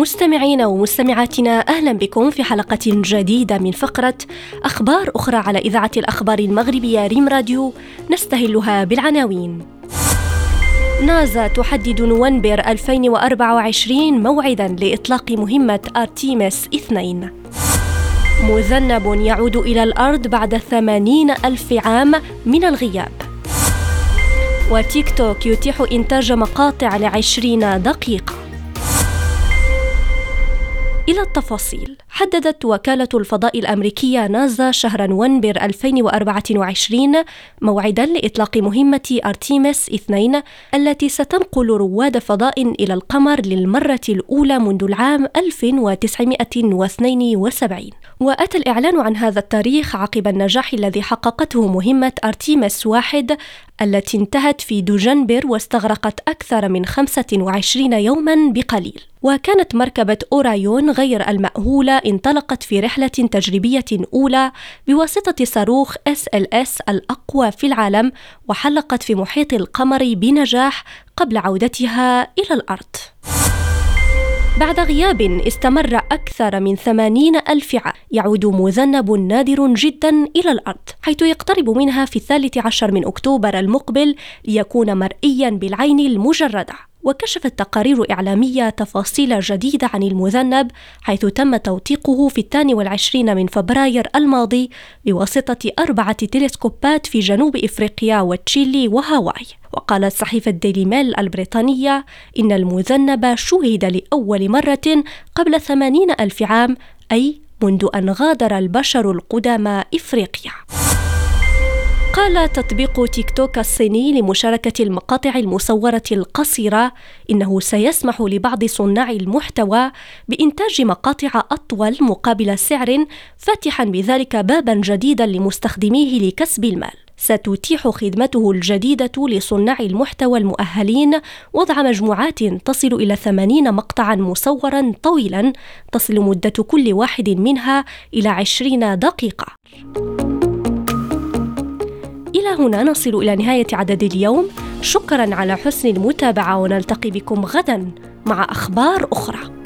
مستمعينا ومستمعاتنا أهلا بكم في حلقة جديدة من فقرة أخبار أخرى على إذاعة الأخبار المغربية ريم راديو نستهلها بالعناوين. نازا تحدد نوفمبر 2024 موعدا لإطلاق مهمة أرتيمس 2 مذنب يعود إلى الأرض بعد ثمانين ألف عام من الغياب. وتيك توك يتيح إنتاج مقاطع لعشرين دقيقة. إلى التفاصيل. حددت وكالة الفضاء الأمريكية نازا شهر نوفمبر 2024 موعدا لإطلاق مهمة أرتيمس 2 التي ستنقل رواد فضاء إلى القمر للمرة الأولى منذ العام 1972 وأتى الإعلان عن هذا التاريخ عقب النجاح الذي حققته مهمة أرتيمس واحد التي انتهت في دجنبر واستغرقت أكثر من 25 يوما بقليل. وكانت مركبة أورايون غير المأهولة انطلقت في رحلة تجريبية أولى بواسطة صاروخ SLS الأقوى في العالم وحلقت في محيط القمر بنجاح قبل عودتها إلى الأرض. بعد غياب استمر أكثر من ثمانين ألف عام يعود مذنب نادر جدا إلى الأرض حيث يقترب منها في الثالث عشر من أكتوبر المقبل ليكون مرئيا بالعين المجردة وكشفت تقارير إعلامية تفاصيل جديدة عن المذنب حيث تم توثيقه في الثاني والعشرين من فبراير الماضي بواسطة أربعة تلسكوبات في جنوب إفريقيا وتشيلي وهاواي. وقالت صحيفة ديلي ميل البريطانية إن المذنب شوهد لأول مرة قبل ثمانين ألف عام أي منذ أن غادر البشر القدامى إفريقيا. قال تطبيق تيك توك الصيني لمشاركة المقاطع المصورة القصيرة إنه سيسمح لبعض صناع المحتوى بإنتاج مقاطع أطول مقابل سعر فاتحا بذلك بابا جديدا لمستخدميه لكسب المال. ستتيح خدمته الجديدة لصناع المحتوى المؤهلين وضع مجموعات تصل إلى ثمانين مقطعا مصورا طويلا تصل مدة كل واحد منها إلى عشرين دقيقة. إلى هنا نصل إلى نهاية عدد اليوم. شكرا على حسن المتابعة ونلتقي بكم غدا مع أخبار أخرى.